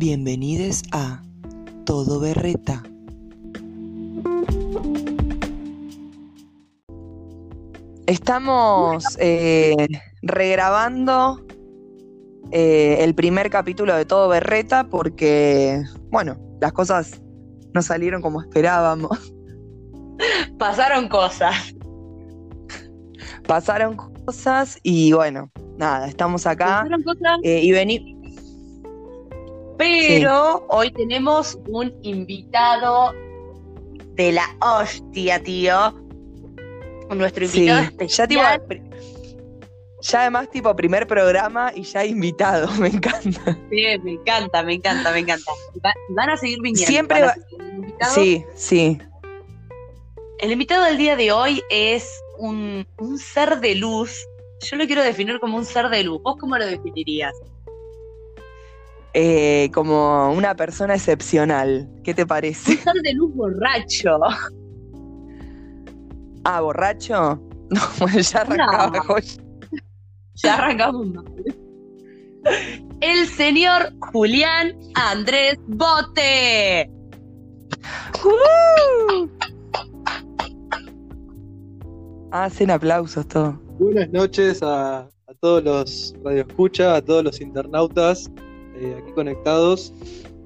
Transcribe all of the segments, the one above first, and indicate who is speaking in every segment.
Speaker 1: Bienvenidos a Todo Berreta. Estamos eh, regrabando eh, el primer capítulo de Todo Berreta porque, bueno, las cosas no salieron como esperábamos.
Speaker 2: Pasaron cosas.
Speaker 1: Pasaron cosas y bueno, nada, estamos acá
Speaker 2: Pasaron cosas,
Speaker 1: eh, y vení.
Speaker 2: Pero hoy tenemos un invitado de la hostia, tío. Nuestro
Speaker 1: Sí,
Speaker 2: invitado
Speaker 1: ya, tipo,
Speaker 2: especial.
Speaker 1: pri- ya además tipo primer programa y ya invitado, me encanta.
Speaker 2: Sí, me encanta, me encanta, me encanta. Va- van a seguir viniendo.
Speaker 1: Siempre va-
Speaker 2: seguir.
Speaker 1: Sí, sí.
Speaker 2: El invitado del día de hoy es un, un ser de luz. Yo lo quiero definir como un ser de luz. ¿Vos cómo lo definirías?
Speaker 1: Eh, como una persona excepcional. ¿Qué te parece?
Speaker 2: Un ser de luz borracho.
Speaker 1: Ah, borracho. No, bueno, ya arrancaba.
Speaker 2: No.
Speaker 1: joya.
Speaker 2: Ya arrancamos mal. El señor Julián Andrés Bote.
Speaker 1: ¡Uh! Hacen aplausos todo.
Speaker 3: Buenas noches a, a todos los radioescucha, a todos los internautas eh, aquí conectados.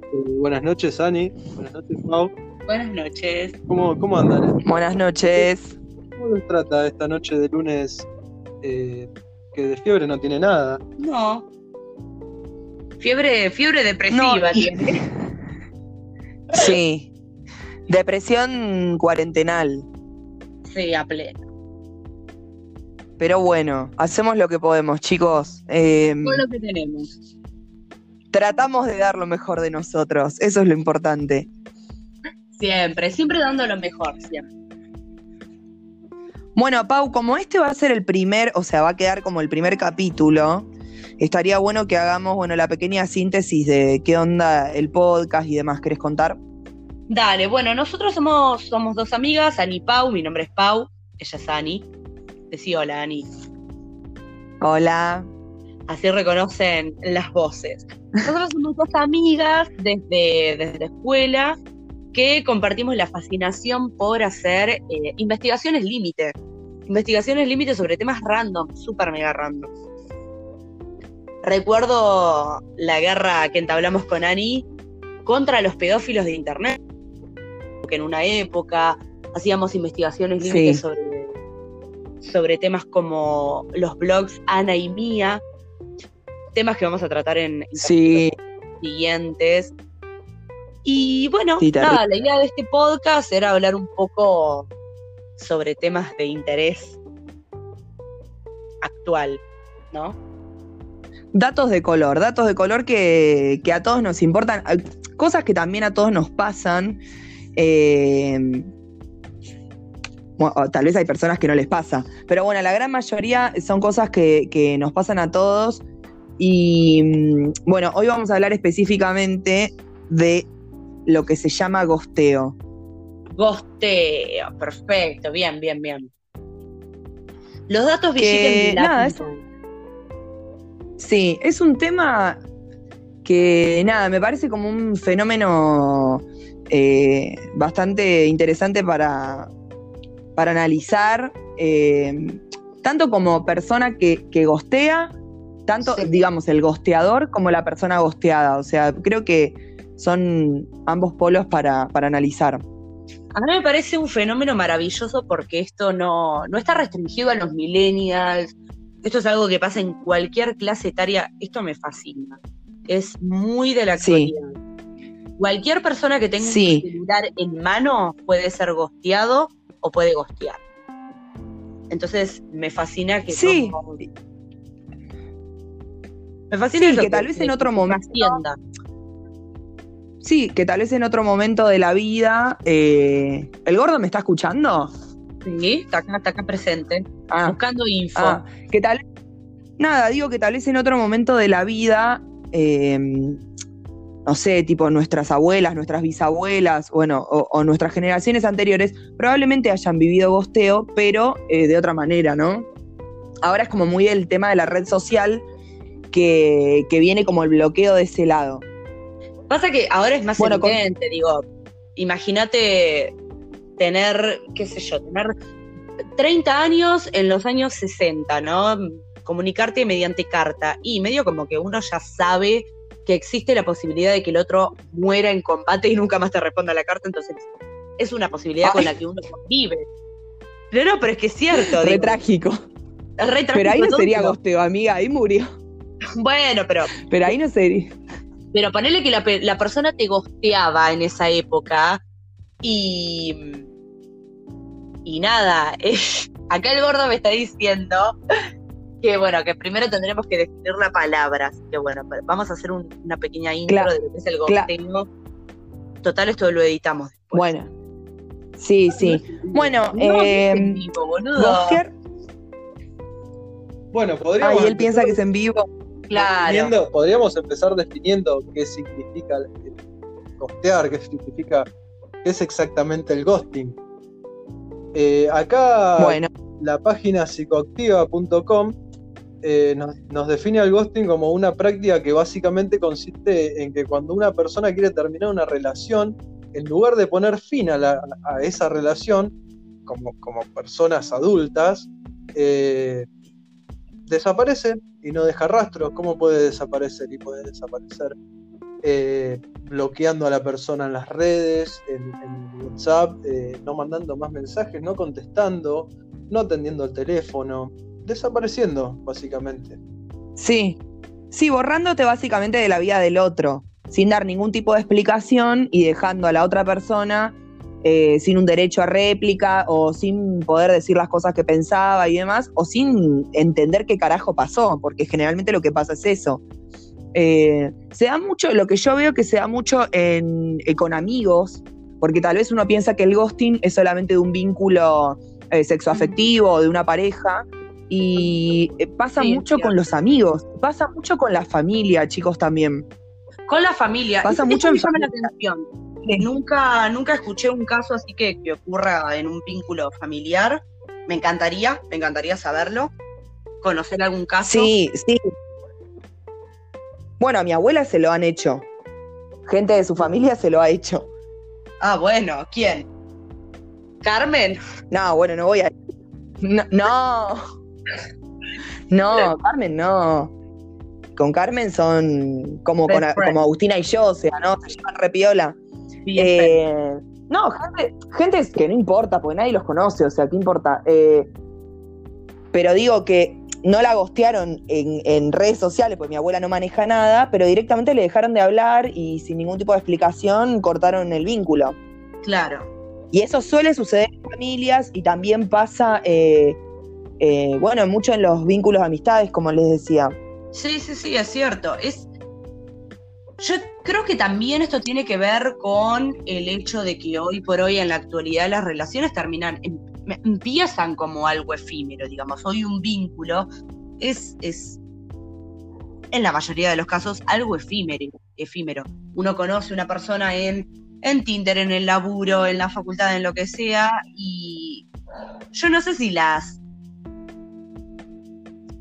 Speaker 3: Eh, buenas noches, Ani. Buenas noches, Mau.
Speaker 2: Buenas noches.
Speaker 3: ¿Cómo, cómo andan?
Speaker 1: Buenas noches.
Speaker 3: ¿Cómo les trata esta noche de lunes eh, que de fiebre no tiene nada?
Speaker 2: No. Fiebre, fiebre depresiva
Speaker 1: No,
Speaker 2: tiene.
Speaker 1: Sí. Depresión cuarentenal.
Speaker 2: Sí, a pleno.
Speaker 1: Pero bueno, hacemos lo que podemos, chicos. Eh,
Speaker 2: Con lo que tenemos.
Speaker 1: Tratamos de dar lo mejor de nosotros. Eso es lo importante.
Speaker 2: Siempre, siempre dando lo mejor, siempre.
Speaker 1: Bueno, Pau, como este va a ser el primer, o sea, va a quedar como el primer capítulo, estaría bueno que hagamos, bueno, la pequeña síntesis de qué onda el podcast y demás. ¿Querés contar?
Speaker 2: Dale, bueno, nosotros somos, somos dos amigas, Ani y Pau, mi nombre es Pau, ella es Ani. Decí hola, Ani.
Speaker 1: Hola.
Speaker 2: Así reconocen las voces. Nosotros somos dos amigas desde, desde la escuela que compartimos la fascinación por hacer eh, investigaciones límite. Investigaciones límite sobre temas random, súper mega random. Recuerdo la guerra que entablamos con Ani contra los pedófilos de internet, que en una época hacíamos investigaciones límite
Speaker 1: Sí.
Speaker 2: sobre, sobre temas como los blogs Ana y Mía, temas que vamos a tratar en, en
Speaker 1: Sí,
Speaker 2: capítulos siguientes. Y bueno,
Speaker 1: Sí,
Speaker 2: nada, la idea de este podcast era hablar un poco sobre temas de interés actual, ¿no?
Speaker 1: datos de color, datos de color que, que a todos nos importan, cosas que también a todos nos pasan. eh, bueno, tal vez hay personas que no les pasa, pero bueno, la gran mayoría son cosas que, que nos pasan a todos. Y mm, bueno, hoy vamos a hablar específicamente de lo que se llama gosteo.
Speaker 2: Gosteo, perfecto, bien, bien, bien. Los datos
Speaker 1: Que, nada, es- Sí, es un tema que, nada, me parece como un fenómeno eh, bastante interesante para, para analizar, eh, tanto como persona que, que gostea, tanto,
Speaker 2: Sí.
Speaker 1: digamos, el gosteador como la persona gosteada. O sea, creo que son ambos polos para, para analizar.
Speaker 2: A mí me parece un fenómeno maravilloso porque esto no, no está restringido a los millennials. Esto es algo que pasa en cualquier clase etaria. Esto me fascina. Es muy de la
Speaker 1: Sí.
Speaker 2: actualidad. Cualquier persona que tenga
Speaker 1: Sí.
Speaker 2: un celular en mano puede ser gosteado o puede gostear. Entonces me fascina que
Speaker 1: Sí.
Speaker 2: no- me fascina
Speaker 1: Sí, que tal vez en otro momento-. Sí, que tal vez en otro momento de la vida. eh, ¿El gordo me está escuchando?
Speaker 2: Sí, está acá, está acá presente.
Speaker 1: Ah.
Speaker 2: Buscando info.
Speaker 1: Ah, que tal nada, digo que tal vez en otro momento de la vida, eh, no sé, tipo nuestras abuelas, nuestras bisabuelas, bueno, o, o nuestras generaciones anteriores, probablemente hayan vivido gosteo, pero eh, de otra manera, ¿no? Ahora es como muy el tema de la red social que, que viene como el bloqueo de ese lado.
Speaker 2: Pasa que ahora es más
Speaker 1: Bueno, con-
Speaker 2: evidente, digo, imagínate tener, qué sé yo, tener 30 años en los años 60, ¿no? Comunicarte mediante carta y medio como que uno ya sabe que existe la posibilidad de que el otro muera en combate y nunca más te responda la carta, entonces es una posibilidad con la que uno convive. Pero no, pero es que es cierto.
Speaker 1: Re
Speaker 2: digo,
Speaker 1: trágico.
Speaker 2: es re
Speaker 1: Pero ahí
Speaker 2: trágico
Speaker 1: no sería gosteo, amiga, ahí murió.
Speaker 2: Bueno, pero
Speaker 1: Pero ahí no sería.
Speaker 2: Pero ponele que la, pe- la persona te gosteaba en esa época y. Y nada, eh, acá el gordo me está diciendo que bueno, que primero tendremos que definir la palabra. Así que bueno, vamos a hacer un- una pequeña intro
Speaker 1: Claro,
Speaker 2: de lo que es el
Speaker 1: claro.
Speaker 2: gosteo. Total, esto lo editamos después.
Speaker 1: Bueno. Sí, sí. Bueno,
Speaker 2: No, no es
Speaker 1: eh,
Speaker 2: en vivo, boludo.
Speaker 1: Gostear.
Speaker 3: Bueno, podríamos.
Speaker 1: Ay, él piensa que es en vivo.
Speaker 2: Claro.
Speaker 3: podríamos empezar definiendo qué significa costear, qué significa, qué es exactamente el ghosting. Eh, acá
Speaker 1: Bueno,
Speaker 3: la página psicoactiva.com eh, nos, nos define al ghosting como una práctica que básicamente consiste en que cuando una persona quiere terminar una relación, en lugar de poner fin a, la- a esa relación, como, como personas adultas, eh, desaparece y no deja rastros. ¿Cómo puede desaparecer? Y puede desaparecer eh, bloqueando a la persona en las redes, en, en WhatsApp, eh, no mandando más mensajes, no contestando, no atendiendo el teléfono, desapareciendo, básicamente.
Speaker 1: sí. Sí, borrándote básicamente de la vida del otro, sin dar ningún tipo de explicación y dejando a la otra persona eh, sin un derecho a réplica o sin poder decir las cosas que pensaba y demás, o sin entender qué carajo pasó, porque generalmente lo que pasa es eso. Eh, se da mucho, lo que yo veo que se da mucho en, eh, con amigos, porque tal vez uno piensa que el ghosting es solamente de un vínculo sexoafectivo o de una pareja, y pasa
Speaker 2: Sí,
Speaker 1: mucho con los amigos, pasa mucho con la familia, chicos, también.
Speaker 2: Con la familia.
Speaker 1: Pasa
Speaker 2: Eso
Speaker 1: mucho
Speaker 2: me
Speaker 1: en
Speaker 2: llama la
Speaker 1: familia.
Speaker 2: Nunca, nunca escuché un caso así que, que ocurra en un vínculo familiar. Me encantaría, me encantaría saberlo. Conocer algún caso.
Speaker 1: Sí, sí. Bueno, a mi abuela se lo han hecho. Gente de su familia se lo ha hecho.
Speaker 2: Ah, bueno, ¿quién? ¿Carmen?
Speaker 1: No, bueno, no voy a. No, no. No, Carmen no. Con Carmen son como, con,
Speaker 2: friend.
Speaker 1: como Agustina y yo, o sea, ¿no? Se llevan repiola. Eh, no, gente, gente que no importa, porque nadie los conoce, o sea, ¿qué importa? Eh, pero digo que no la gostearon en, en redes sociales, porque mi abuela no maneja nada, pero directamente le dejaron de hablar y sin ningún tipo de explicación cortaron el vínculo.
Speaker 2: claro.
Speaker 1: Y eso suele suceder en familias y también pasa, eh, eh, bueno, mucho en los vínculos de amistades, como les decía.
Speaker 2: Sí, sí, sí, es cierto. Es. Yo creo que también esto tiene que ver con el hecho de que hoy por hoy, en la actualidad, las relaciones terminan, em- empiezan como algo efímero, digamos. Hoy un vínculo es, es en la mayoría de los casos, algo efímero. efímero. Uno conoce una persona en, en Tinder, en el laburo, en la facultad, en lo que sea, y yo no sé si las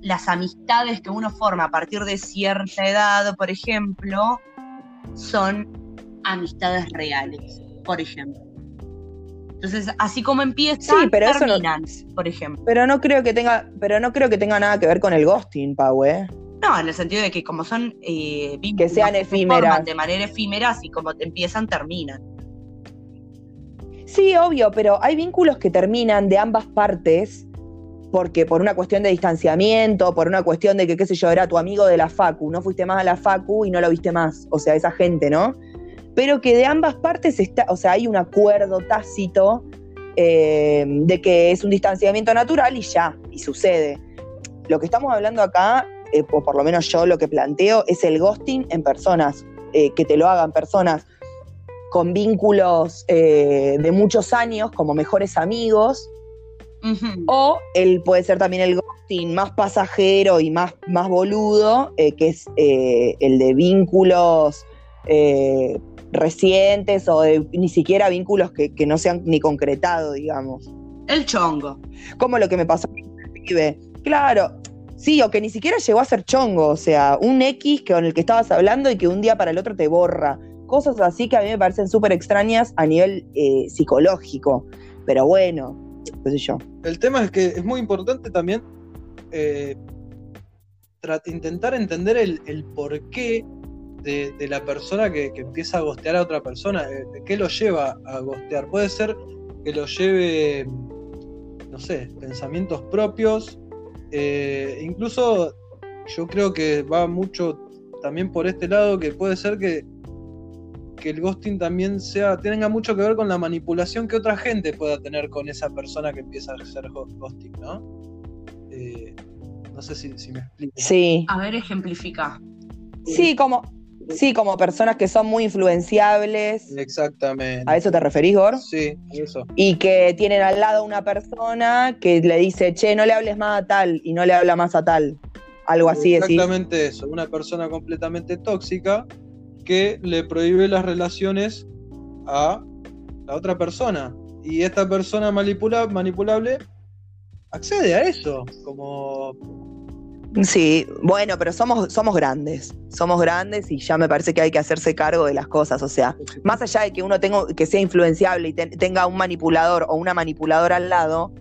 Speaker 2: las amistades que uno forma a partir de cierta edad, por ejemplo, son amistades reales, por ejemplo. Entonces, así como empiezan,
Speaker 1: Sí, pero eso no-
Speaker 2: terminan, por ejemplo.
Speaker 1: Pero no creo que tenga, pero no creo que tenga nada que ver con el ghosting, Pau, ¿eh?
Speaker 2: No, en el sentido de que como son eh, vínculos
Speaker 1: Que sean
Speaker 2: se
Speaker 1: efímeras.
Speaker 2: forman de manera efímera, así como te empiezan, terminan.
Speaker 1: Sí, obvio, pero hay vínculos que terminan de ambas partes porque por una cuestión de distanciamiento, por una cuestión de que, qué sé yo, era tu amigo de la Facu, no fuiste más a la Facu y no lo viste más, o sea, esa gente, ¿no? Pero que de ambas partes está, o sea, hay un acuerdo tácito eh, de que es un distanciamiento natural y ya, y sucede. Lo que estamos hablando acá, eh, o por lo menos yo lo que planteo, es el ghosting en personas, eh, que te lo hagan personas con vínculos de muchos años, como mejores amigos, O el puede ser también el ghosting más pasajero y más, más boludo, eh, que es eh, el de vínculos eh, recientes o de ni siquiera vínculos que, que no se han ni concretado, digamos.
Speaker 2: El chongo.
Speaker 1: Como lo que me pasó con el pibe. Claro, sí, o que ni siquiera llegó a ser chongo, o sea, un X con el que estabas hablando y que un día para el otro te borra. cosas así que a mí me parecen súper extrañas a nivel eh, psicológico. Pero bueno,
Speaker 3: El tema es que es muy importante también eh, intentar entender el, porqué de, la persona que, empieza a gostear a otra persona. ¿Qué lo lleva a gostear? Puede ser que lo lleve, no sé, pensamientos propios. eh, incluso yo creo que va mucho también por este lado, que puede ser que, que el ghosting también sea, tenga mucho que ver con la manipulación que otra gente pueda tener con esa persona que empieza a hacer ghosting, ¿no? Eh, no sé si, si me explico.
Speaker 1: Sí.
Speaker 2: A ver, ejemplifica.
Speaker 1: Sí, como, sí, como personas que son muy influenciables.
Speaker 3: Exactamente.
Speaker 1: ¿A eso te referís, Gor?
Speaker 3: Sí, eso.
Speaker 1: Y que tienen al lado una persona que le dice, che, no le hables más a tal, y no le habla más a tal. Algo así, decís.
Speaker 3: Exactamente eso. Una persona completamente tóxica que le prohíbe las relaciones a la otra persona. Y esta persona manipula- manipulable accede a eso. Como
Speaker 1: Sí, bueno, pero somos, somos grandes. Somos grandes y ya me parece que hay que hacerse cargo de las cosas. O sea, más allá de que uno tenga, que sea influenciable y ten- tenga un manipulador o una manipuladora al lado,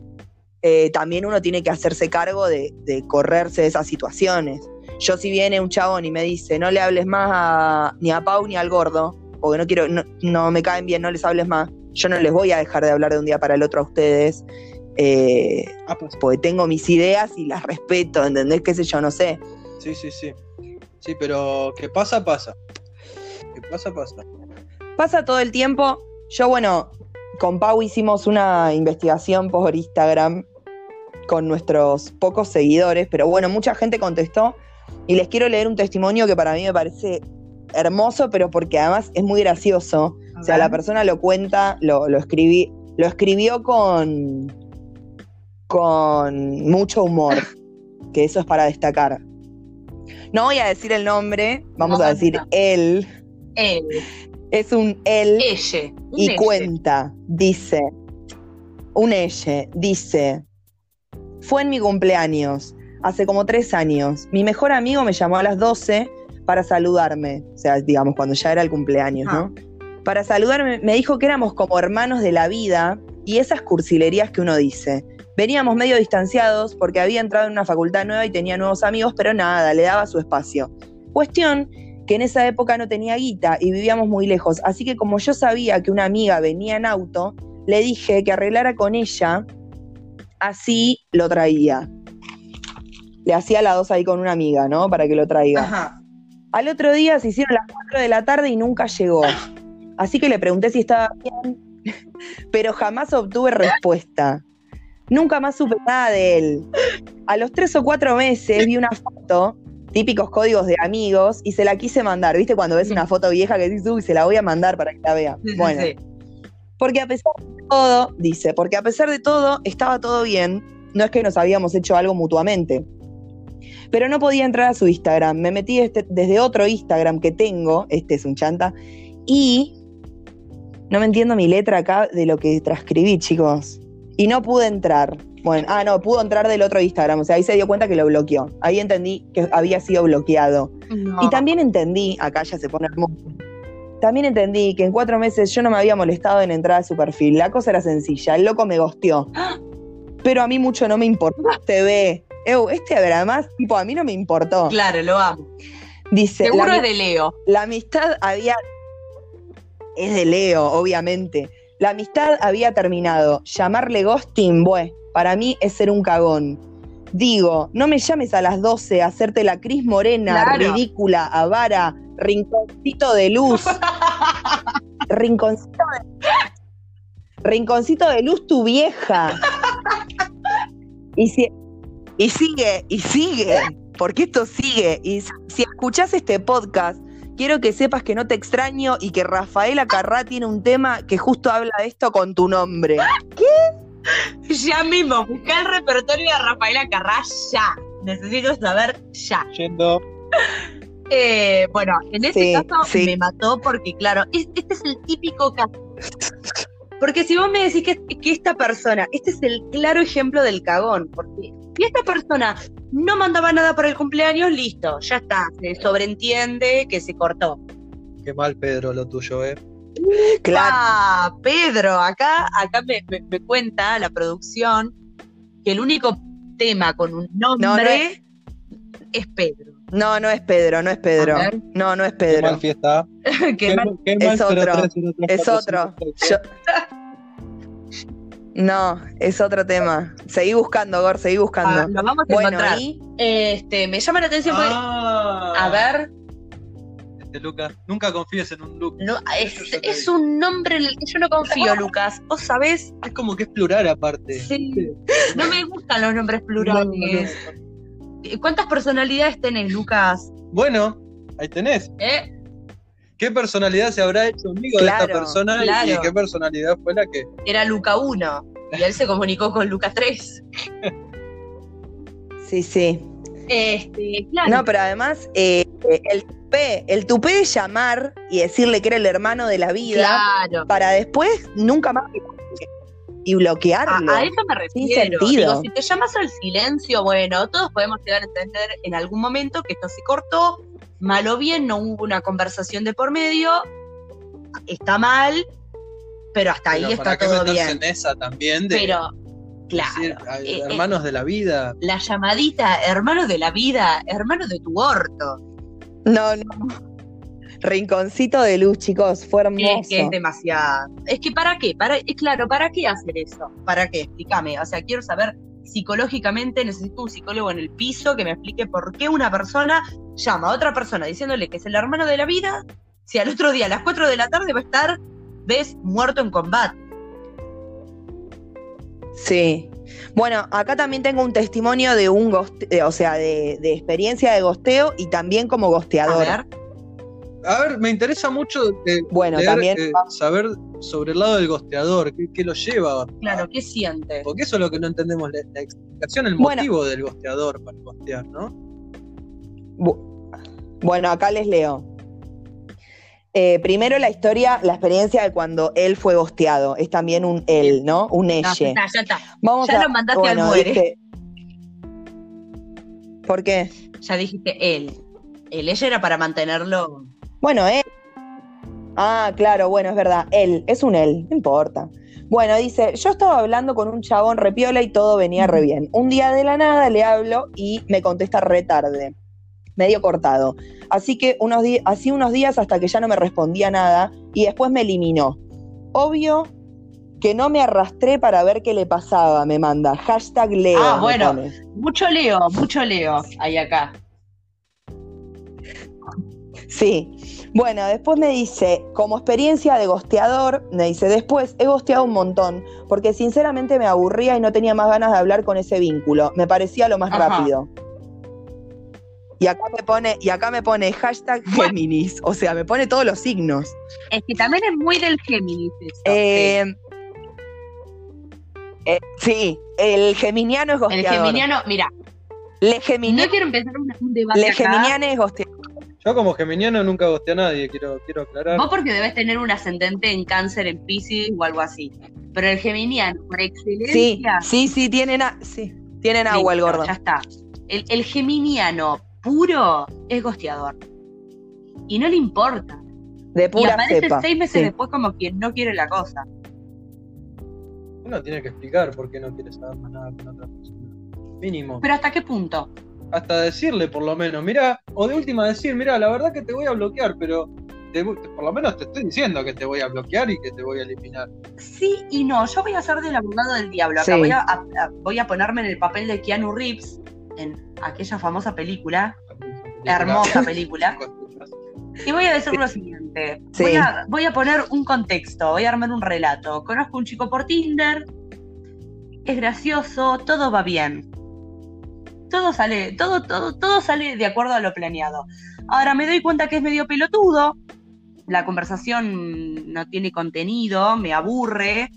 Speaker 1: eh, también uno tiene que hacerse cargo de, de correrse de esas situaciones. Yo si viene un chabón y me dice, no le hables más a- ni a Pau ni al gordo, porque no quiero, no, no me caen bien, no les hables más, yo no les voy a dejar de hablar de un día para el otro a ustedes. eh,
Speaker 3: Ah, pues,
Speaker 1: porque tengo mis ideas y las respeto, ¿entendés? ¿Qué sé yo? No sé.
Speaker 3: sí, sí, sí. Sí, pero que pasa, pasa. Que pasa, pasa.
Speaker 1: Pasa todo el tiempo. Yo, bueno, con Pau hicimos una investigación por Instagram con nuestros pocos seguidores, pero bueno, mucha gente contestó y les quiero leer un testimonio que para mí me parece hermoso, pero porque además es muy gracioso. O sea, la persona lo cuenta, lo, lo escribí, lo escribió con, con mucho humor, que eso es para destacar. No voy a decir el nombre, vamos
Speaker 2: No,
Speaker 1: a decir
Speaker 2: no.
Speaker 1: él.
Speaker 2: Él,
Speaker 1: Es un él
Speaker 2: ella, un
Speaker 1: y cuenta, dice, un ella, dice, fue en mi cumpleaños, hace como tres años. Mi mejor amigo me llamó a las 12 para saludarme, o sea, digamos, cuando ya era el cumpleaños,
Speaker 2: Ah.
Speaker 1: ¿no? Para saludarme, me dijo que éramos como hermanos de la vida y esas cursilerías que uno dice. Veníamos medio distanciados porque había entrado en una facultad nueva y tenía nuevos amigos, pero nada, le daba su espacio. Cuestión que en esa época no tenía guita y vivíamos muy lejos, así que como yo sabía que una amiga venía en auto, le dije que arreglara con ella, así lo traía. Le hacía la dos ahí con una amiga, ¿no? Para que lo traiga.
Speaker 2: Ajá.
Speaker 1: Al otro día se hicieron las 4 de la tarde y nunca llegó. Así que le pregunté si estaba bien, pero jamás obtuve respuesta. Nunca más supe nada de él. A los tres o cuatro meses vi una foto, típicos códigos de amigos, y se la quise mandar. ¿Viste cuando ves una foto vieja que dices, uy, se la voy a mandar para que la vea? Bueno,
Speaker 2: sí.
Speaker 1: porque a pesar de todo, dice, porque a pesar de todo estaba todo bien, no es que nos habíamos hecho algo mutuamente. Pero no podía entrar a su Instagram, me metí este- desde otro Instagram que tengo, este es un chanta, y no me entiendo mi letra acá de lo que transcribí, chicos. Y no pude entrar. Bueno, ah, no, pudo entrar del otro Instagram, o sea, ahí se dio cuenta que lo bloqueó. Ahí entendí que había sido bloqueado.
Speaker 2: No.
Speaker 1: Y también entendí, acá ya se pone hermoso, también entendí que en cuatro meses yo no me había molestado en entrar a su perfil. La cosa era sencilla, el loco me gosteó. Pero a mí mucho no me importó. Te ve. Eu, este además, tipo, a mí no me importó.
Speaker 2: Claro, lo amo.
Speaker 1: Dice,
Speaker 2: Seguro
Speaker 1: la,
Speaker 2: es de Leo.
Speaker 1: la amistad había. Es de Leo, obviamente. La amistad había terminado. Llamarle ghosting, bue, para mí es ser un cagón. Digo, no me llames a las 12 a hacerte la Cris Morena,
Speaker 2: Claro.
Speaker 1: ridícula, avara, rinconcito de luz. rinconcito de. Rinconcito de luz, tu vieja. Y, si- y sigue, y sigue, porque esto sigue. Y si, escuchás este podcast, quiero que sepas que no te extraño y que Rafaela Carrá tiene un tema que justo habla de esto con tu nombre.
Speaker 2: Ya mismo, busca el repertorio de Rafaela Carrá ya. Necesito saber ya.
Speaker 3: Yendo.
Speaker 2: Eh, bueno, en ese
Speaker 1: Sí,
Speaker 2: caso
Speaker 1: sí.
Speaker 2: me mató porque, claro, es- este es el típico caso. Porque si vos me decís que, que esta persona, este es el claro ejemplo del cagón, porque si esta persona no mandaba nada para el cumpleaños, listo, ya está, se sobreentiende que se cortó.
Speaker 3: Qué mal, Pedro, lo tuyo, ¿eh?
Speaker 1: Claro.
Speaker 2: Ah, Pedro, acá, acá me, me- me cuenta la producción que el único tema con un nombre
Speaker 1: No, no es-
Speaker 2: es Pedro.
Speaker 1: No, no es Pedro, no es Pedro. No, no es
Speaker 3: Qué
Speaker 1: Pedro.
Speaker 3: mal fiesta.
Speaker 2: que
Speaker 3: Qué,
Speaker 2: mal-
Speaker 3: qué mal
Speaker 1: Es otro,
Speaker 3: 0303
Speaker 1: Es otro. Yo- No, es otro tema. Seguí buscando, Gor, seguí
Speaker 2: ah,
Speaker 1: buscando.
Speaker 2: lo vamos a
Speaker 1: bueno,
Speaker 2: encontrar.
Speaker 1: y
Speaker 2: Este, me llama la atención porque,
Speaker 3: Ah,
Speaker 2: a ver,
Speaker 3: Este, Lucas, nunca confíes en un Lucas.
Speaker 2: no, es, un nombre en el que yo no confío, Lucas. ¿Vos sabés?
Speaker 3: Es como que es plural aparte.
Speaker 2: Sí. No me gustan los nombres plurales. ¿Cuántas personalidades tenés, Lucas?
Speaker 3: Bueno, ahí tenés.
Speaker 2: ¿Eh?
Speaker 3: ¿Qué personalidad se habrá hecho amigo de esta persona
Speaker 2: claro.
Speaker 3: y qué personalidad fue la que
Speaker 2: Era Luca 1 y él se comunicó con Luca 3.
Speaker 1: Sí, sí.
Speaker 2: Este, claro.
Speaker 1: No, pero además, eh, el tupé, el tupé de llamar y decirle que era el hermano de la vida,
Speaker 2: claro.
Speaker 1: para después nunca más y
Speaker 2: A,
Speaker 1: bloquearlo.
Speaker 2: a eso me
Speaker 1: Sin
Speaker 2: refiero.
Speaker 1: sentido.
Speaker 2: Digo, si te llamas al silencio, bueno, todos podemos llegar a entender en algún momento que esto se cortó, mal o bien, no hubo una conversación de por medio, está mal, pero hasta ahí está
Speaker 3: ¿para qué
Speaker 2: todo bien.
Speaker 3: en esa también de
Speaker 2: Pero, claro,
Speaker 3: decir, "Ay,
Speaker 2: eh, eh,
Speaker 3: hermanos de la vida?
Speaker 2: la llamadita, hermanos de la vida, hermanos de tu orto,
Speaker 1: No, no. Rinconcito de luz, chicos, fue hermoso.
Speaker 2: es que es demasiado. Es que ¿para qué? Para, es claro, ¿para qué hacer eso? ¿Para qué? Explícame. O sea, quiero saber psicológicamente, necesito un psicólogo en el piso que me explique por qué una persona llama a otra persona diciéndole que es el hermano de la vida, si al otro día a las 4 de la tarde va a estar, ves, muerto en combate.
Speaker 1: Sí. Bueno, acá también tengo un testimonio de un goste- eh, o sea, de, de experiencia de gosteo y también como
Speaker 2: A
Speaker 1: gosteador.
Speaker 2: ver,
Speaker 3: A ver, me interesa mucho eh,
Speaker 1: Bueno,
Speaker 3: leer,
Speaker 1: también-
Speaker 3: eh, saber sobre el lado del gosteador, qué, qué lo lleva.
Speaker 2: claro, ¿qué siente?
Speaker 3: Porque eso es lo que no entendemos, la, la explicación, el
Speaker 1: Bueno.
Speaker 3: motivo del gosteador para gostear, ¿no?
Speaker 1: Bu- Bueno, acá les leo. Eh, primero la historia, la experiencia de cuando él fue gosteado. Es también un él, ¿no? Un
Speaker 2: No, ya
Speaker 1: elle.
Speaker 2: está, ya está.
Speaker 1: Vamos
Speaker 2: Ya
Speaker 1: a,
Speaker 2: lo mandaste al muere.
Speaker 1: dice- ¿Por qué?
Speaker 2: Ya dijiste él. El ella era para mantenerlo.
Speaker 1: Bueno, él. Ah, claro, bueno, es verdad. Él, es un él, no importa. Bueno, dice, yo estaba hablando con un chabón repiola y todo venía re bien. Un día de la nada le hablo y me contesta re tarde, medio cortado. Así que unos días, así unos días hasta que ya no me respondía nada y después me eliminó. Obvio que no me arrastré para ver qué le pasaba, me manda. Hashtag Leo.
Speaker 2: Ah, bueno. Mucho Leo, mucho Leo. Ahí acá.
Speaker 1: Sí. Bueno, después me dice, como experiencia de gosteador, me dice, después he gosteado un montón, porque sinceramente me aburría y no tenía más ganas de hablar con ese vínculo. Me parecía lo más
Speaker 2: Ajá.
Speaker 1: rápido. Y acá me pone, y acá me pone hashtag Géminis. O sea, me pone todos los signos.
Speaker 2: Es que también es muy del Géminis eso.
Speaker 1: Eh, eh, sí, el geminiano es
Speaker 2: el
Speaker 1: gosteador.
Speaker 2: geminiano, mira,
Speaker 1: Le, gemini-
Speaker 2: no quiero empezar un, un debate
Speaker 1: le
Speaker 2: acá.
Speaker 1: geminiano es gosteador.
Speaker 3: Yo como geminiano nunca gosteé a nadie, quiero, quiero aclarar.
Speaker 2: Vos porque debes tener un ascendente en cáncer, en Pisces o algo así. Pero el geminiano, por
Speaker 1: Sí,
Speaker 2: excelencia,
Speaker 1: sí, sí, tienen, a- sí, tienen agua el gordo.
Speaker 2: Ya está. El, el geminiano puro es gosteador. Y no le importa.
Speaker 1: De
Speaker 2: Y
Speaker 1: pura
Speaker 2: aparece
Speaker 1: cepa.
Speaker 2: seis meses
Speaker 1: sí.
Speaker 2: después como quien no quiere la cosa.
Speaker 3: Uno tiene que explicar por qué no quiere saber más nada con otra persona. Mínimo.
Speaker 2: Pero ¿hasta qué punto?
Speaker 3: Hasta decirle por lo menos, mira, o de última decir, mira, la verdad que te voy a bloquear, pero te- por lo menos te estoy diciendo que te voy a bloquear y que te voy a eliminar.
Speaker 2: Sí y no. Yo voy a ser del abogado del diablo. Acá
Speaker 1: Sí.
Speaker 2: voy, a, a- a- voy a ponerme en el papel de Keanu Reeves en aquella famosa película, hermosa película. Y voy a decir lo siguiente.
Speaker 1: Sí.
Speaker 2: Voy, a, voy a poner un contexto, voy a armar un relato. Conozco un chico por Tinder, es gracioso, todo va bien. Todo sale, todo, todo, todo sale de acuerdo a lo planeado. Ahora me doy cuenta que es medio pelotudo. La conversación no tiene contenido, me aburre.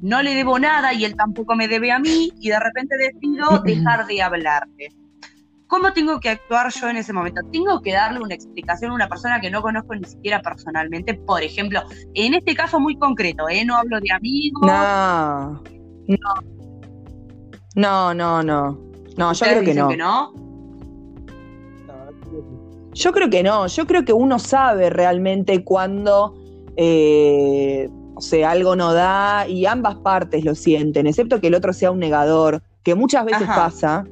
Speaker 2: No le debo nada y él tampoco me debe a mí. Y de repente decido dejar de hablarle. ¿Cómo tengo que actuar yo en ese momento? ¿Tengo que darle una explicación a una persona que no conozco ni siquiera personalmente? Por ejemplo, en este caso muy concreto, ¿eh? No hablo de amigos.
Speaker 1: No. No. No, no, no. No, yo
Speaker 2: ¿Ustedes
Speaker 1: creo que no.
Speaker 2: que no?
Speaker 1: Yo creo que no, yo creo que uno sabe realmente cuando, eh, o sea, algo no da y ambas partes lo sienten, excepto que el otro sea un negador, que muchas veces
Speaker 2: Ajá.
Speaker 1: pasa,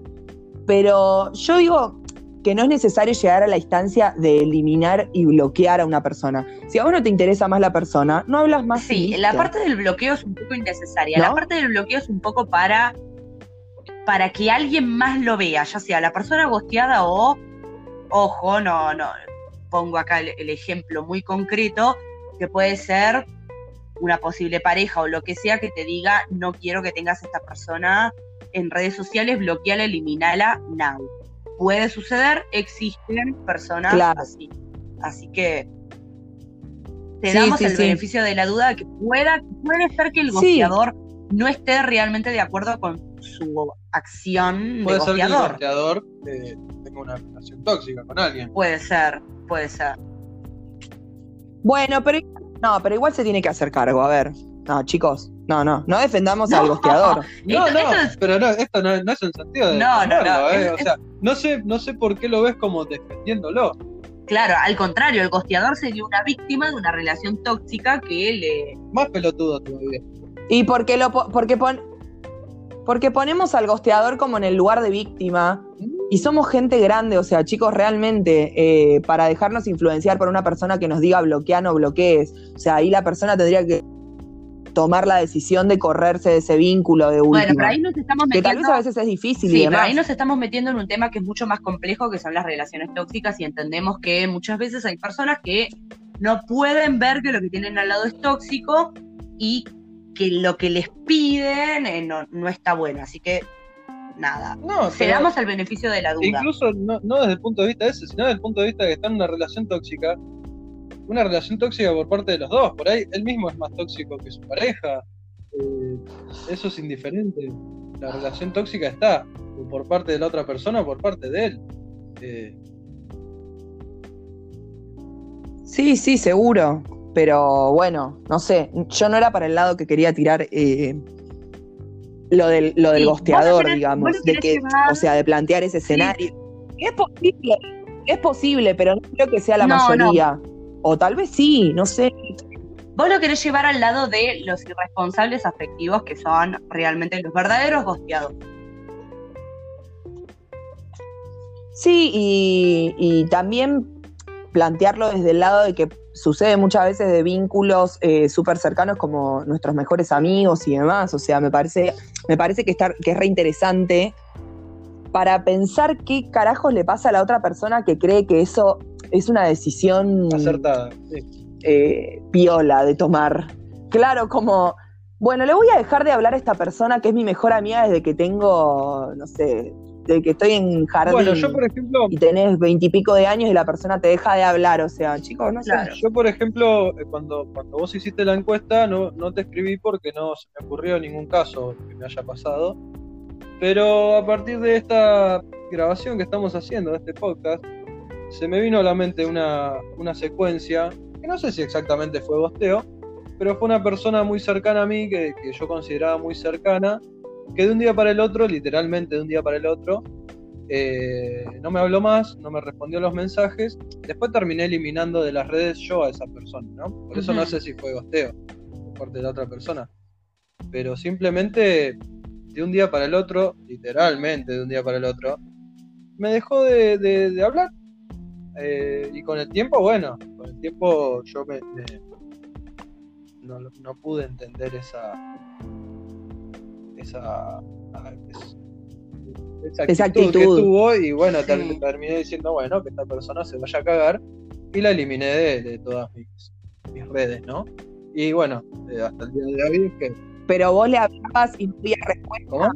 Speaker 1: pero yo digo que no es necesario llegar a la instancia de eliminar y bloquear a una persona. Si a vos no te interesa más la persona, no hablas más.
Speaker 2: Sí, la parte del bloqueo es un poco innecesaria. La parte del bloqueo es un poco para, para que alguien más lo vea, ya sea la persona gosteada o, ojo, no, no, pongo acá el, el ejemplo muy concreto, que puede ser una posible pareja o lo que sea que te diga, no quiero que tengas esta persona en redes sociales, bloqueala, eliminala, now. Puede suceder, existen personas
Speaker 1: Claro.
Speaker 2: así. Así que te
Speaker 1: Sí,
Speaker 2: damos
Speaker 1: sí,
Speaker 2: el
Speaker 1: sí.
Speaker 2: beneficio de la duda de que pueda, puede ser que el gosteador no esté realmente de acuerdo con su acción
Speaker 3: Puede
Speaker 2: de
Speaker 3: ser que el
Speaker 2: gosteador.
Speaker 3: gosteador eh, tenga una relación tóxica con alguien.
Speaker 2: Puede ser, puede ser.
Speaker 1: Bueno, pero no, pero igual se tiene que hacer cargo. A ver, no, chicos, no, no, no defendamos al
Speaker 2: No.
Speaker 1: gosteador.
Speaker 3: No,
Speaker 2: Esto-
Speaker 3: no,
Speaker 2: esto es-
Speaker 3: pero no, esto no, no es el sentido de
Speaker 2: No, no, no,
Speaker 3: ¿eh?
Speaker 2: es-
Speaker 3: O sea, no sé, no sé por qué lo ves como defendiéndolo.
Speaker 2: Claro, al contrario, el gosteador sería una víctima de una relación tóxica que le.
Speaker 3: Más pelotudo todavía.
Speaker 1: Y porque lo po- porque pon- porque ponemos al gosteador como en el lugar de víctima y somos gente grande, o sea, chicos, realmente eh, para dejarnos influenciar por una persona que nos diga bloquea no bloquees, o sea, ahí la persona tendría que tomar la decisión de correrse de ese vínculo de última.
Speaker 2: Bueno, pero ahí nos estamos
Speaker 1: que
Speaker 2: metiendo.
Speaker 1: tal vez a veces es difícil
Speaker 2: Sí,
Speaker 1: y
Speaker 2: pero ahí nos estamos metiendo en un tema que es mucho más complejo, que son las relaciones tóxicas, y entendemos que muchas veces hay personas que no pueden ver que lo que tienen al lado es tóxico y que lo que les piden eh, no, no está bueno. Así que, nada,
Speaker 3: No,
Speaker 2: se damos el beneficio de la duda.
Speaker 3: incluso no, no desde el punto de vista ese, sino desde el punto de vista de que está en una relación tóxica. Una relación tóxica por parte de los dos. Por ahí él mismo es más tóxico que su pareja. Eh, eso es indiferente. La relación tóxica está por parte de la otra persona o por parte de él. Eh,
Speaker 1: Sí, sí, seguro. Pero bueno, no sé. Yo no era para el lado que quería tirar eh, lo del, lo del
Speaker 2: Sí,
Speaker 1: gosteador, digamos. De que,
Speaker 2: llevar-
Speaker 1: o sea, de plantear ese escenario. Es posible, es posible, pero no creo que sea la
Speaker 2: No, no.
Speaker 1: mayoría. O tal vez sí, no sé.
Speaker 2: Vos lo querés llevar al lado de los irresponsables afectivos que son realmente los verdaderos gosteados.
Speaker 1: Sí, y, y también plantearlo desde el lado de que sucede muchas veces de vínculos eh, súper cercanos como nuestros mejores amigos y demás. O sea, me parece, me parece que, estar, que es re interesante para pensar qué carajos le pasa a la otra persona que cree que eso es una decisión
Speaker 3: acertada. sí.
Speaker 1: eh, piola de tomar. Claro, como, bueno, le voy a dejar de hablar a esta persona que es mi mejor amiga desde que tengo, no sé, desde que estoy en jardín.
Speaker 3: Bueno, yo por ejemplo,
Speaker 1: Y tenés veintipico de años y la persona te deja de hablar, o sea, chicos, no sé.
Speaker 2: Claro.
Speaker 3: Yo, por ejemplo, eh, cuando, cuando vos hiciste la encuesta, no, no te escribí porque no se me ocurrió ningún caso que me haya pasado. Pero a partir de esta grabación que estamos haciendo, de este podcast, se me vino a la mente una, una secuencia, que no sé si exactamente fue bosteo, pero fue una persona muy cercana a mí, que, que yo consideraba muy cercana, que de un día para el otro, literalmente de un día para el otro, eh, no me habló más, no me respondió los mensajes Después terminé eliminando de las redes yo a esa persona, ¿no? Por eso no sé si fue gosteo por parte de la otra persona. Pero simplemente de un día para el otro, literalmente de un día para el otro, me dejó de, de- de hablar. Eh, y con el tiempo, bueno, con el tiempo yo me, me- no, no pude entender esa esa, ah, es- esa
Speaker 1: Esa
Speaker 3: actitud que tuvo y bueno, ter- terminé diciendo, bueno, que esta persona se vaya a cagar y la eliminé de, de todas mis, mis redes, ¿no? Y bueno, eh, hasta el día de hoy que...
Speaker 1: Pero vos le hablabas y no había respuesta.
Speaker 3: ¿Cómo?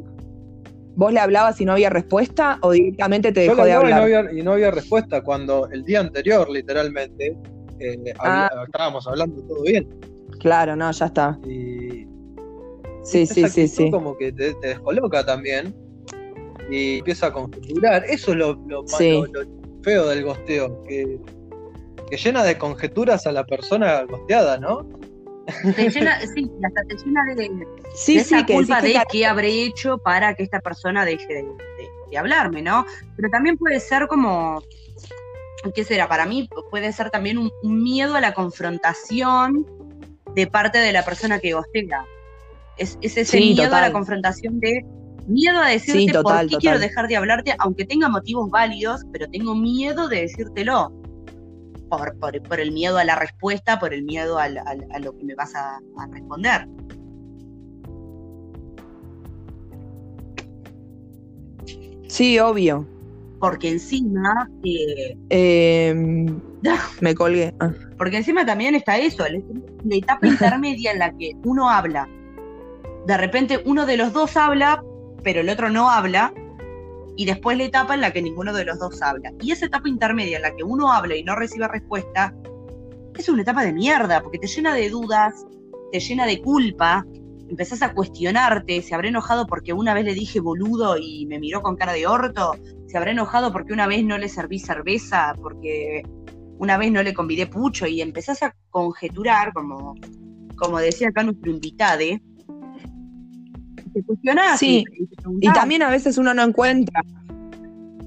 Speaker 1: ¿Vos le hablabas y no había respuesta o directamente te
Speaker 3: Yo
Speaker 1: dejó
Speaker 3: le
Speaker 1: de
Speaker 3: hablaba y no,
Speaker 1: hablar?
Speaker 3: había, y no había respuesta cuando el día anterior, literalmente, eh,
Speaker 1: Ah.
Speaker 3: había- estábamos hablando todo bien.
Speaker 1: Claro, no, ya está.
Speaker 3: Y
Speaker 1: Sí,
Speaker 3: esa
Speaker 1: sí, sí,
Speaker 3: actitud
Speaker 1: sí.
Speaker 3: como que te, te descoloca también y empieza a conjeturar. Eso es lo, lo,
Speaker 1: Sí.
Speaker 3: feo del gosteo, que, que llena de conjeturas a la persona gosteada, ¿no?
Speaker 2: Te llena, sí, hasta te llena de, de
Speaker 1: Sí,
Speaker 2: esa
Speaker 1: sí, que
Speaker 2: culpa de
Speaker 1: que
Speaker 2: qué habré hecho para que esta persona deje de, de- de hablarme, ¿no? Pero también puede ser como ¿qué será? Para mí puede ser también un, un miedo a la confrontación de parte de la persona que gostea. Es, es ese
Speaker 1: Sí,
Speaker 2: miedo a la confrontación de miedo a decirte
Speaker 1: Sí,
Speaker 2: por qué
Speaker 1: total.
Speaker 2: quiero dejar de hablarte, aunque tenga motivos válidos, pero tengo miedo de decírtelo. Por, por, por el miedo a la respuesta, por el miedo al- al- a lo que me vas a, a responder.
Speaker 1: Sí, obvio.
Speaker 2: Porque encima, eh,
Speaker 1: Eh, me colgué. Ah.
Speaker 2: porque encima también está eso, la etapa intermedia en la que uno habla. De repente uno de los dos habla, pero el otro no habla, y después la etapa en la que ninguno de los dos habla. Y esa etapa intermedia en la que uno habla y no recibe respuesta, es una etapa de mierda, porque te llena de dudas, te llena de culpa, empezás a cuestionarte, se habrá enojado porque una vez le dije boludo y me miró con cara de orto, se habrá enojado porque una vez no le serví cerveza, porque una vez no le convidé pucho, y empezás a conjeturar, como, como decía acá nuestro invitade, y te cuestionás
Speaker 1: Sí,
Speaker 2: y, te
Speaker 1: Y
Speaker 2: preguntás,
Speaker 1: también a veces uno no encuentra.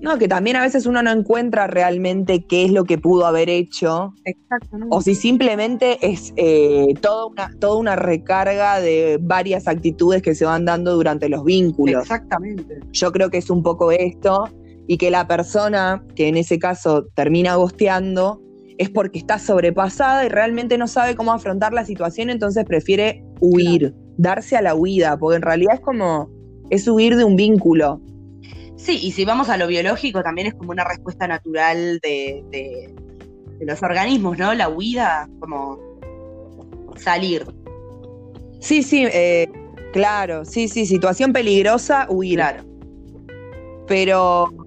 Speaker 1: No, que también a veces uno no encuentra realmente qué es lo que pudo haber hecho.
Speaker 2: Exacto, ¿no?
Speaker 1: O si simplemente es eh, toda, una, toda una recarga de varias actitudes que se van dando durante los vínculos.
Speaker 2: Exactamente.
Speaker 1: Yo creo que es un poco esto. Y que la persona que en ese caso termina gosteando es porque está sobrepasada y realmente no sabe cómo afrontar la situación, entonces prefiere huir, darse a la huida, porque en realidad es como, es huir de un vínculo.
Speaker 2: Sí, y si vamos a lo biológico, también es como una respuesta natural de, de- de los organismos, ¿no? La huida, como salir.
Speaker 1: Sí, sí, eh, claro, sí, sí, situación peligrosa, huir.
Speaker 2: Claro.
Speaker 1: Pero,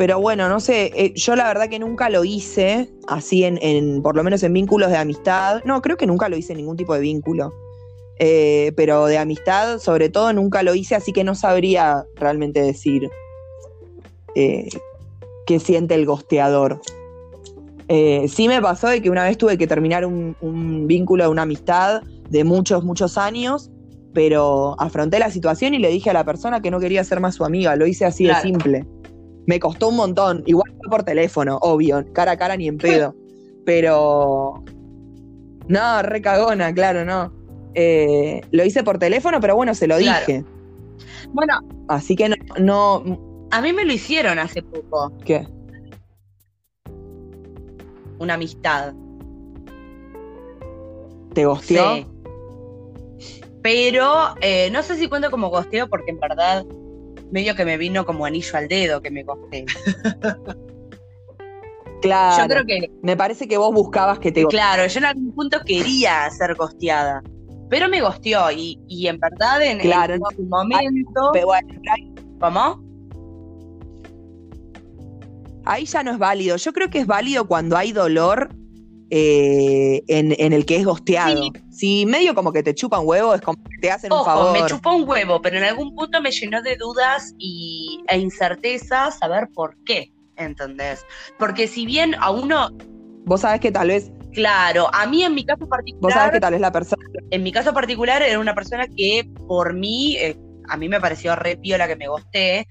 Speaker 1: pero bueno, no sé, eh, yo la verdad que nunca lo hice, así en, en, por lo menos en vínculos de amistad. No, creo que nunca lo hice en ningún tipo de vínculo. Eh, pero de amistad, sobre todo, nunca lo hice, así que no sabría realmente decir eh, qué siente el gosteador. Eh, sí me pasó de que una vez tuve que terminar un, un vínculo de una amistad de muchos, muchos años, pero afronté la situación y le dije a la persona que no quería ser más su amiga, lo hice así
Speaker 2: Claro.
Speaker 1: de simple. Me costó un montón, igual fue por teléfono, obvio, cara a cara ni en pedo, pero... No, re cagona, claro, no. Eh, lo hice por teléfono, pero bueno, se lo
Speaker 2: Claro.
Speaker 1: dije.
Speaker 2: Bueno,
Speaker 1: Así que no, no,
Speaker 2: a mí me lo hicieron hace poco,
Speaker 1: ¿qué?
Speaker 2: una amistad.
Speaker 1: ¿Te gosteó?
Speaker 2: Sí. Pero eh, no sé si cuento como gosteo porque en verdad medio que me vino como anillo al dedo que me gosté.
Speaker 1: Claro.
Speaker 2: Yo creo que,
Speaker 1: Me parece que vos buscabas que te
Speaker 2: claro, yo en algún punto quería ser gosteada. Pero me gosteó y, y en verdad en,
Speaker 1: Claro,
Speaker 2: en su momento...
Speaker 1: Pero bueno,
Speaker 2: ¿Cómo?
Speaker 1: ahí ya no es válido. Yo creo que es válido cuando hay dolor eh, en, en el que es gosteado.
Speaker 2: Sí.
Speaker 1: Si medio como que te chupan huevo, es como que te hacen un
Speaker 2: Ojo,
Speaker 1: favor.
Speaker 2: me chupó un huevo, pero en algún punto me llenó de dudas y, e incertezas saber por qué, ¿entendés? Porque si bien a uno,
Speaker 1: Vos sabés que tal vez,
Speaker 2: claro, a mí en mi caso
Speaker 1: vos sabés
Speaker 2: particular,
Speaker 1: que tal vez la persona.
Speaker 2: en mi caso particular era una persona que por mí, eh, a mí me pareció re piola que me gosté.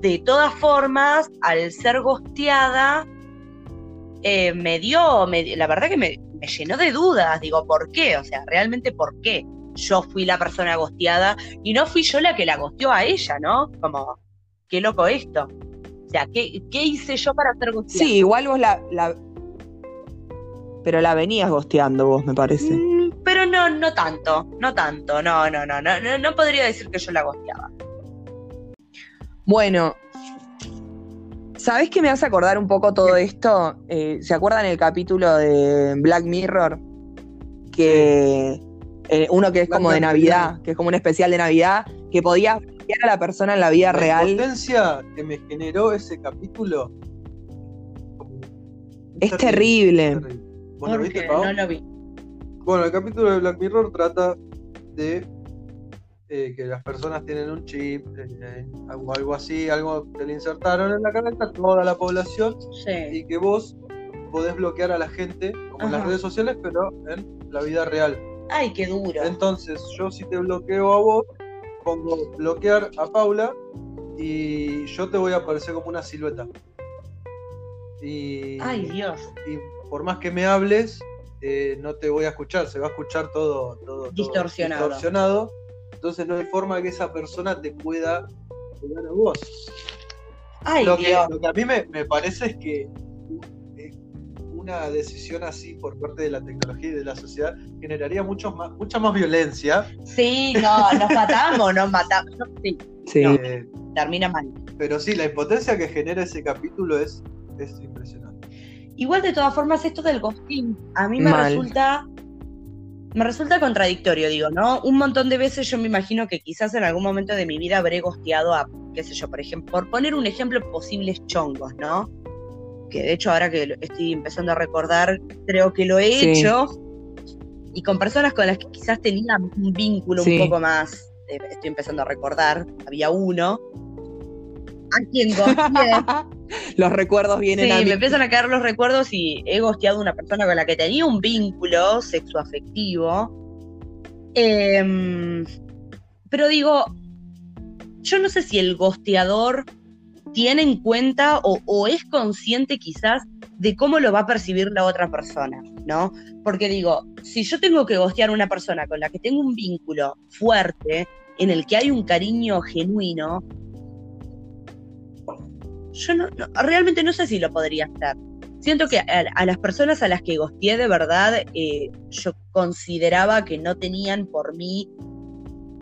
Speaker 2: De todas formas, al ser gosteada, eh, me dio, me- la verdad que me, me llenó de dudas. Digo, ¿por qué? O sea, realmente ¿por qué? Yo fui la persona gosteada y no fui yo la que la gosteó a ella, ¿no? Como, qué loco esto. O sea, ¿qué, qué hice yo para ser gosteada?
Speaker 1: Sí, igual vos la, la- Pero la venías gosteando vos, me parece.
Speaker 2: Mm, Pero no, no tanto, no tanto, no, no, no, no, no, no podría decir que yo la gosteaba.
Speaker 1: Bueno, ¿sabés qué me hace acordar un poco todo esto? Eh, ¿Se acuerdan el capítulo de Black Mirror? Que eh, uno que es como de. Navidad, que es como un especial de Navidad, que podía a la persona en la vida
Speaker 3: La
Speaker 1: real.
Speaker 3: impotencia que me generó ese capítulo.
Speaker 1: Es terrible.
Speaker 3: terrible. ¿viste, Pau?
Speaker 2: no lo vi.
Speaker 3: Bueno, el capítulo de Black Mirror trata de eh, que las personas tienen un chip eh, o algo así, algo que le insertaron en la cabeza toda la población
Speaker 2: Sí.
Speaker 3: y que vos podés bloquear a la gente, como en las redes sociales, pero en la vida real.
Speaker 2: Ay, qué duro.
Speaker 3: Entonces, yo si te bloqueo a vos, pongo bloquear a Paula y yo te voy a aparecer como una silueta. Y,
Speaker 2: Ay, Dios.
Speaker 3: y por más que me hables, eh, no te voy a escuchar, se va a escuchar todo, todo, todo
Speaker 2: Distorsionado.
Speaker 3: Entonces no hay forma que esa persona te pueda llegar a vos.
Speaker 2: Ay,
Speaker 3: lo, que,
Speaker 2: Dios.
Speaker 3: lo que a mí me, me parece es que una decisión así por parte de la tecnología y de la sociedad generaría mucho más, mucha más violencia.
Speaker 2: Sí, no, nos matamos, nos matamos. Sí,
Speaker 1: Sí.
Speaker 2: No.
Speaker 3: eh,
Speaker 2: termina mal.
Speaker 3: pero sí, la impotencia que genera ese capítulo es, es impresionante.
Speaker 2: Igual de todas formas, esto del ghosting, a mí me
Speaker 1: Mal.
Speaker 2: resulta. Me resulta contradictorio, digo, ¿no? Un montón de veces yo me imagino que quizás en algún momento de mi vida habré gosteado a, qué sé yo, por ejemplo, por poner un ejemplo, posibles chongos, ¿no? Que de hecho ahora que estoy empezando a recordar, creo que lo he
Speaker 1: Sí.
Speaker 2: hecho. Y con personas con las que quizás tenía un vínculo
Speaker 1: Sí.
Speaker 2: un poco más, eh, estoy empezando a recordar, había uno, a quien.
Speaker 1: Los recuerdos vienen
Speaker 2: Sí,
Speaker 1: a mí.
Speaker 2: me empiezan a caer los recuerdos y he gosteado a una persona con la que tenía un vínculo sexoafectivo. Em, pero digo, yo no sé si el gosteador tiene en cuenta o, o es consciente quizás de cómo lo va a percibir la otra persona, ¿no? Porque digo, si yo tengo que gostear a una persona con la que tengo un vínculo fuerte, en el que hay un cariño genuino, yo no, realmente no sé si lo podría hacer. Siento que a, a las personas a las que gosteé de verdad, eh, yo consideraba que no tenían por mí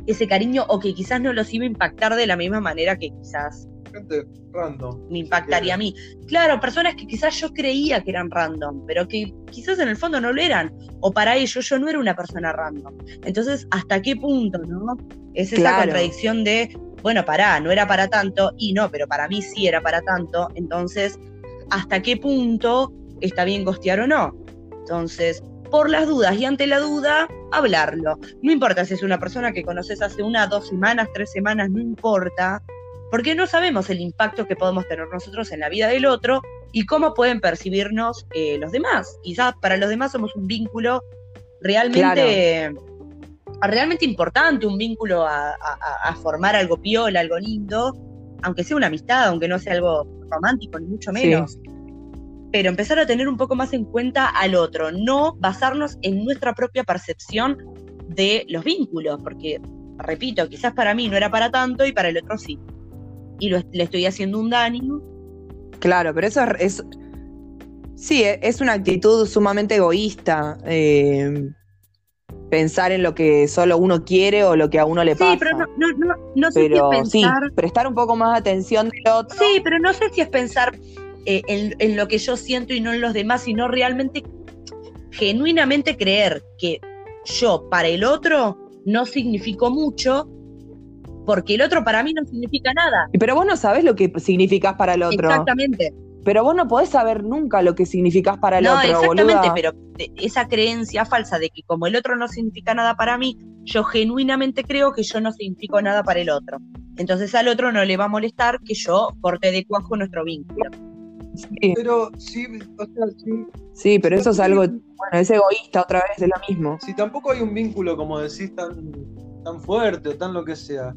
Speaker 2: ese cariño o que quizás no los iba a impactar de la misma manera que quizás
Speaker 3: Gente random.
Speaker 2: me impactaría a mí. Claro, personas que quizás yo creía que eran random, pero que quizás en el fondo no lo eran. O para ellos yo no era una persona random. Entonces, ¿hasta qué punto, no? Es esa
Speaker 1: Claro.
Speaker 2: contradicción de, bueno, pará, no era para tanto, y no, pero para mí sí era para tanto. Entonces, ¿hasta qué punto está bien costear o no? Entonces, por las dudas y ante la duda, hablarlo. No importa si es una persona que conoces hace una, dos semanas, tres semanas, no importa porque no sabemos el impacto que podemos tener nosotros en la vida del otro y cómo pueden percibirnos eh, los demás. Quizás para los demás somos un vínculo realmente, realmente importante, un vínculo a, a- a formar algo piola, algo lindo, aunque sea una amistad, aunque no sea algo romántico, ni mucho
Speaker 1: Sí.
Speaker 2: menos. Pero empezar a tener un poco más en cuenta al otro, no basarnos en nuestra propia percepción de los vínculos, porque, repito, quizás para mí no era para tanto y para el otro sí y lo- le estoy haciendo un daño.
Speaker 1: Claro, pero eso es. es- sí, e- es una actitud sumamente egoísta. eh, pensar en lo que solo uno quiere o lo que a uno le pasa.
Speaker 2: Sí, pero no, no, no, no sé
Speaker 1: Pero
Speaker 2: si es
Speaker 1: sí,
Speaker 2: pensar.
Speaker 1: prestar un poco más atención del otro.
Speaker 2: Sí, pero no sé si es pensar eh, en, en lo que yo siento y no en los demás, sino realmente, genuinamente creer que yo para el otro no significó mucho, porque el otro para mí no significa nada.
Speaker 1: Pero vos no sabés lo que significás para el otro.
Speaker 2: Exactamente.
Speaker 1: Pero vos no podés saber nunca lo que significás para el
Speaker 2: no,
Speaker 1: otro,
Speaker 2: exactamente,
Speaker 1: boluda.
Speaker 2: pero esa creencia falsa de que como el otro no significa nada para mí, yo genuinamente creo que yo no significo nada para el otro. Entonces al otro no le va a molestar que yo corte de cuajo nuestro vínculo.
Speaker 1: Sí,
Speaker 3: Pero sí, o sea, sí,
Speaker 1: sí, pero eso es algo, bueno, es egoísta otra vez, es lo mismo.
Speaker 3: si tampoco hay un vínculo, como decís, tan, tan fuerte o tan lo que sea,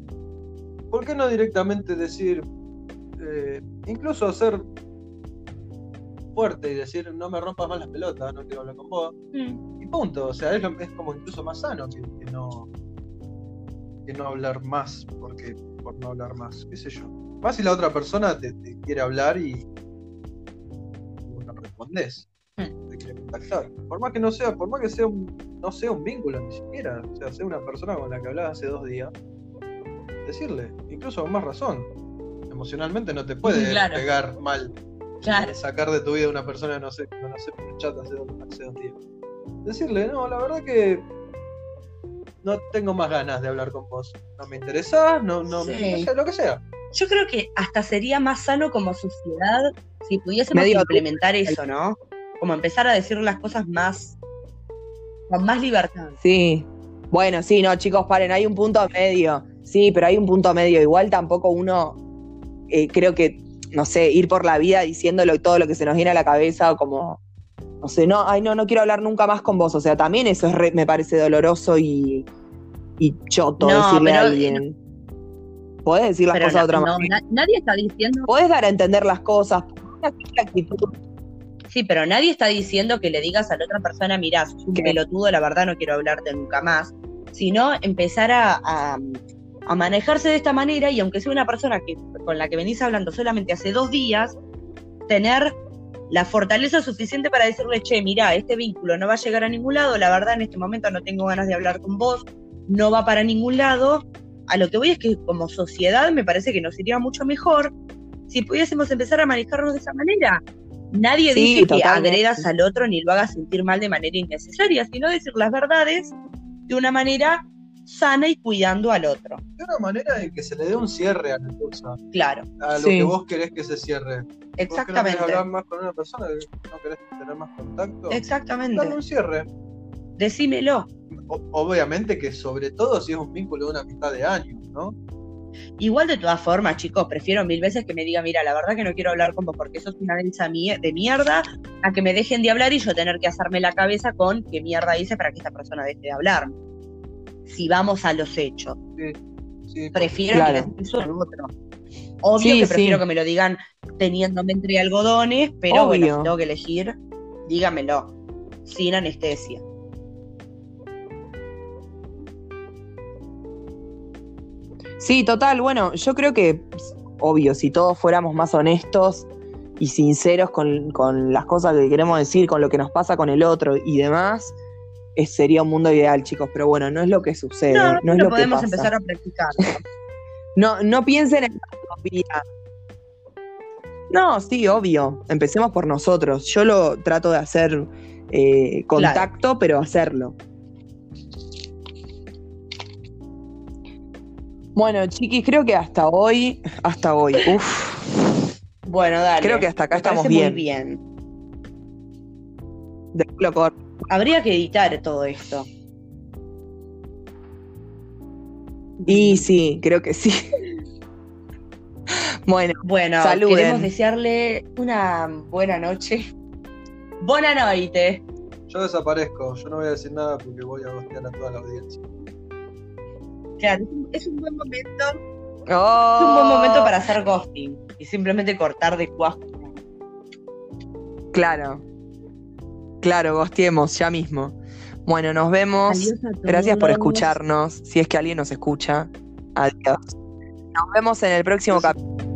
Speaker 3: ¿por qué no directamente decir, eh, incluso ser fuerte y decir, no me rompas más las pelotas, no quiero hablar con vos, y punto? O sea, es, lo- es como incluso más sano que, que no, que no hablar más, porque por no hablar más, qué sé yo. Más si la otra persona te, te quiere hablar y, no respondés,
Speaker 2: Mm.
Speaker 3: te quiere contactar. Por más que no sea, por más que sea un, no sea un vínculo ni siquiera, o sea, sea una persona con la que hablabas hace dos días, decirle, incluso con más razón. Emocionalmente no te puede
Speaker 2: Claro.
Speaker 3: pegar mal
Speaker 2: Claro.
Speaker 3: sacar de tu vida a una persona que no sé, que conoces por el chat hace dos, hace dos días. Decirle, no, la verdad que no tengo más ganas de hablar con vos. No me interesás, no, no,
Speaker 2: Sí.
Speaker 3: no sé, lo que sea.
Speaker 2: Yo creo que hasta sería más sano como sociedad si pudiésemos
Speaker 1: Medio
Speaker 2: implementar eso, ¿no? Como empezar a decir las cosas más con más libertad.
Speaker 1: Sí. Bueno, sí, no, chicos, paren, hay un punto medio. Sí, pero hay un punto medio. Igual tampoco uno, eh, creo que, no sé, ir por la vida diciéndolo todo lo que se nos viene a la cabeza, o como, no sé, no, ay, no, no quiero hablar nunca más con vos. O sea, también eso es re- me parece doloroso y, y choto
Speaker 2: No,
Speaker 1: decirle a alguien. Podés decir las cosas de otra
Speaker 2: no,
Speaker 1: manera.
Speaker 2: na- nadie está diciendo
Speaker 1: Podés dar a entender las cosas. Una simple actitud.
Speaker 2: Sí, pero nadie está diciendo que le digas a la otra persona, mirá, sos un
Speaker 1: ¿Qué?
Speaker 2: pelotudo, la verdad no quiero hablarte nunca más, sino empezar a, a- a manejarse de esta manera y aunque sea una persona que, con la que venís hablando solamente hace dos días, tener la fortaleza suficiente para decirle, che, mirá, este vínculo no va a llegar a ningún lado, la verdad en este momento no tengo ganas de hablar con vos, no va para ningún lado. A lo que voy es que como sociedad me parece que nos iría mucho mejor si pudiésemos empezar a manejarnos de esa manera. Nadie
Speaker 1: Sí,
Speaker 2: dice que agredas al otro ni lo hagas sentir mal de manera innecesaria, sino decir las verdades de una manera sana y cuidando al otro.
Speaker 3: De una manera en que se le dé un cierre a la cosa,
Speaker 2: Claro,
Speaker 3: a lo
Speaker 1: Sí.
Speaker 3: que vos querés que se cierre. Vos que no querés
Speaker 2: exactamente.
Speaker 3: hablar más con una persona, no querés tener más contacto, dale
Speaker 2: Exactamente.
Speaker 3: un cierre.
Speaker 2: Decímelo.
Speaker 3: O- obviamente que sobre todo si es un vínculo de una amistad de años, ¿no?
Speaker 2: Igual de todas formas, chicos, prefiero mil veces que me diga, mira, la verdad que no quiero hablar con vos porque sos una densa de mierda, a que me dejen de hablar y yo tener que hacerme la cabeza con qué mierda hice para que esta persona deje de hablar. Si vamos a los hechos.
Speaker 3: Sí,
Speaker 2: Prefiero
Speaker 1: Claro.
Speaker 2: que me eso en otro. Obvio
Speaker 1: Sí,
Speaker 2: que prefiero
Speaker 1: sí.
Speaker 2: que me lo digan teniéndome entre algodones, pero bueno, si tengo que elegir, dígamelo. Sin anestesia.
Speaker 1: Sí, total, bueno, yo creo que, obvio, si todos fuéramos más honestos y sinceros con, con las cosas que queremos decir, con lo que nos pasa con el otro y demás, sería un mundo ideal, chicos, pero bueno, no es lo que sucede,
Speaker 2: No,
Speaker 1: es
Speaker 2: lo
Speaker 1: lo que
Speaker 2: podemos
Speaker 1: pasa.
Speaker 2: empezar a practicar.
Speaker 1: No, no piensen en la. No, sí, obvio. Empecemos por nosotros. Yo lo trato de hacer eh, contacto, pero hacerlo. Bueno, chiquis, creo que hasta hoy, hasta hoy, uf,
Speaker 2: Bueno, dale.
Speaker 1: creo que hasta acá
Speaker 2: Me
Speaker 1: estamos bien.
Speaker 2: Muy bien.
Speaker 1: De culo corto.
Speaker 2: Habría que editar todo esto.
Speaker 1: Y sí, creo que sí. Bueno,
Speaker 2: Bueno,
Speaker 1: Saluden.
Speaker 2: queremos desearle una buena noche. Buena noche.
Speaker 3: Yo desaparezco, yo no voy a decir nada porque voy a gostear a toda la audiencia.
Speaker 2: Claro, es un- es un buen momento.
Speaker 1: Oh.
Speaker 2: Es un buen momento para hacer ghosting y simplemente cortar de cuajo.
Speaker 1: Claro. Claro, gosteemos ya mismo. Bueno, nos vemos. Gracias por escucharnos. Si es que alguien nos escucha. Adiós. Nos vemos en el próximo capítulo.